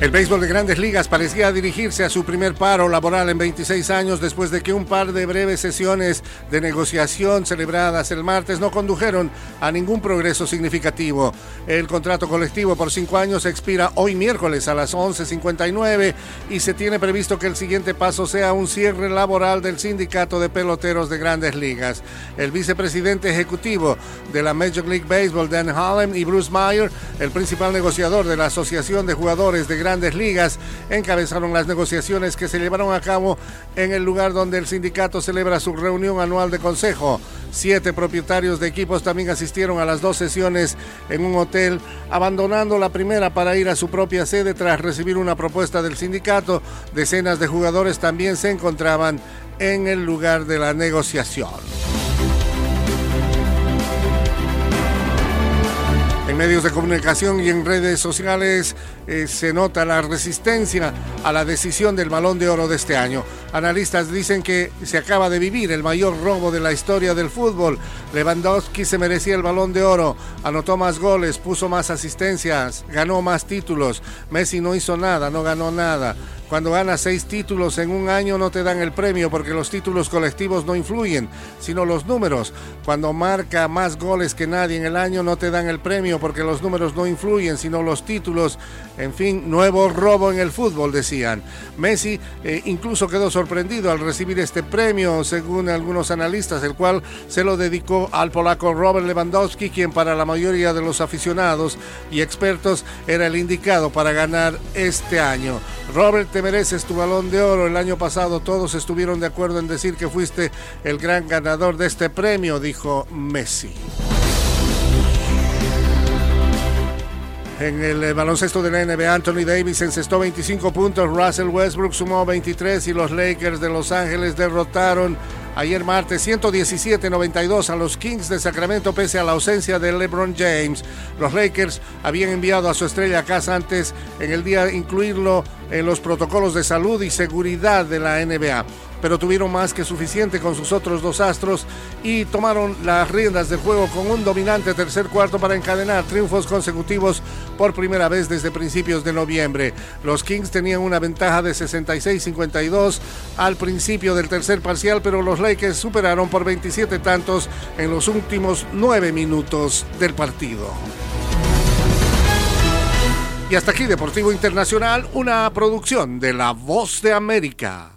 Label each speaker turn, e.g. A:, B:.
A: El béisbol de grandes ligas parecía dirigirse a su primer paro laboral en 26 años después de que un par de breves sesiones de negociación celebradas el martes no condujeron a ningún progreso significativo. El contrato colectivo por cinco años expira hoy miércoles a las 11.59 y se tiene previsto que el siguiente paso sea un cierre laboral del sindicato de peloteros de grandes ligas. El vicepresidente ejecutivo de la Major League Baseball, Dan Hallam, y Bruce Meyer, el principal negociador de la Asociación de Jugadores de Grandes Ligas encabezaron las negociaciones que se llevaron a cabo en el lugar donde el sindicato celebra su reunión anual de consejo. Siete propietarios de equipos también asistieron a las dos sesiones en un hotel, abandonando la primera para ir a su propia sede tras recibir una propuesta del sindicato. Decenas de jugadores también se encontraban en el lugar de la negociación. Medios de comunicación y en redes sociales eh, se nota la resistencia a la decisión del balón de oro de este año. Analistas dicen que se acaba de vivir el mayor robo de la historia del fútbol. Lewandowski se merecía el balón de oro, anotó más goles, puso más asistencias, ganó más títulos. Messi no hizo nada, no ganó nada. Cuando ganas seis títulos en un año no te dan el premio porque los títulos colectivos no influyen, sino los números. Cuando marca más goles que nadie en el año no te dan el premio porque los números no influyen, sino los títulos. En fin, nuevo robo en el fútbol, decían. Messi eh, incluso quedó sorprendido al recibir este premio, según algunos analistas, el cual se lo dedicó al polaco Robert Lewandowski, quien para la mayoría de los aficionados y expertos era el indicado para ganar este año. Robert, te mereces tu balón de oro. El año pasado todos estuvieron de acuerdo en decir que fuiste el gran ganador de este premio, dijo Messi. En el eh, baloncesto de la NBA, Anthony Davis encestó 25 puntos, Russell Westbrook sumó 23 y los Lakers de Los Ángeles derrotaron ayer martes 117-92 a los Kings de Sacramento pese a la ausencia de LeBron James. Los Lakers habían enviado a su estrella a casa antes en el día incluirlo en los protocolos de salud y seguridad de la NBA pero tuvieron más que suficiente con sus otros dos astros y tomaron las riendas del juego con un dominante tercer cuarto para encadenar triunfos consecutivos por primera vez desde principios de noviembre. Los Kings tenían una ventaja de 66-52 al principio del tercer parcial, pero los Lakers superaron por 27 tantos en los últimos nueve minutos del partido. Y hasta aquí Deportivo Internacional, una producción de La Voz de América.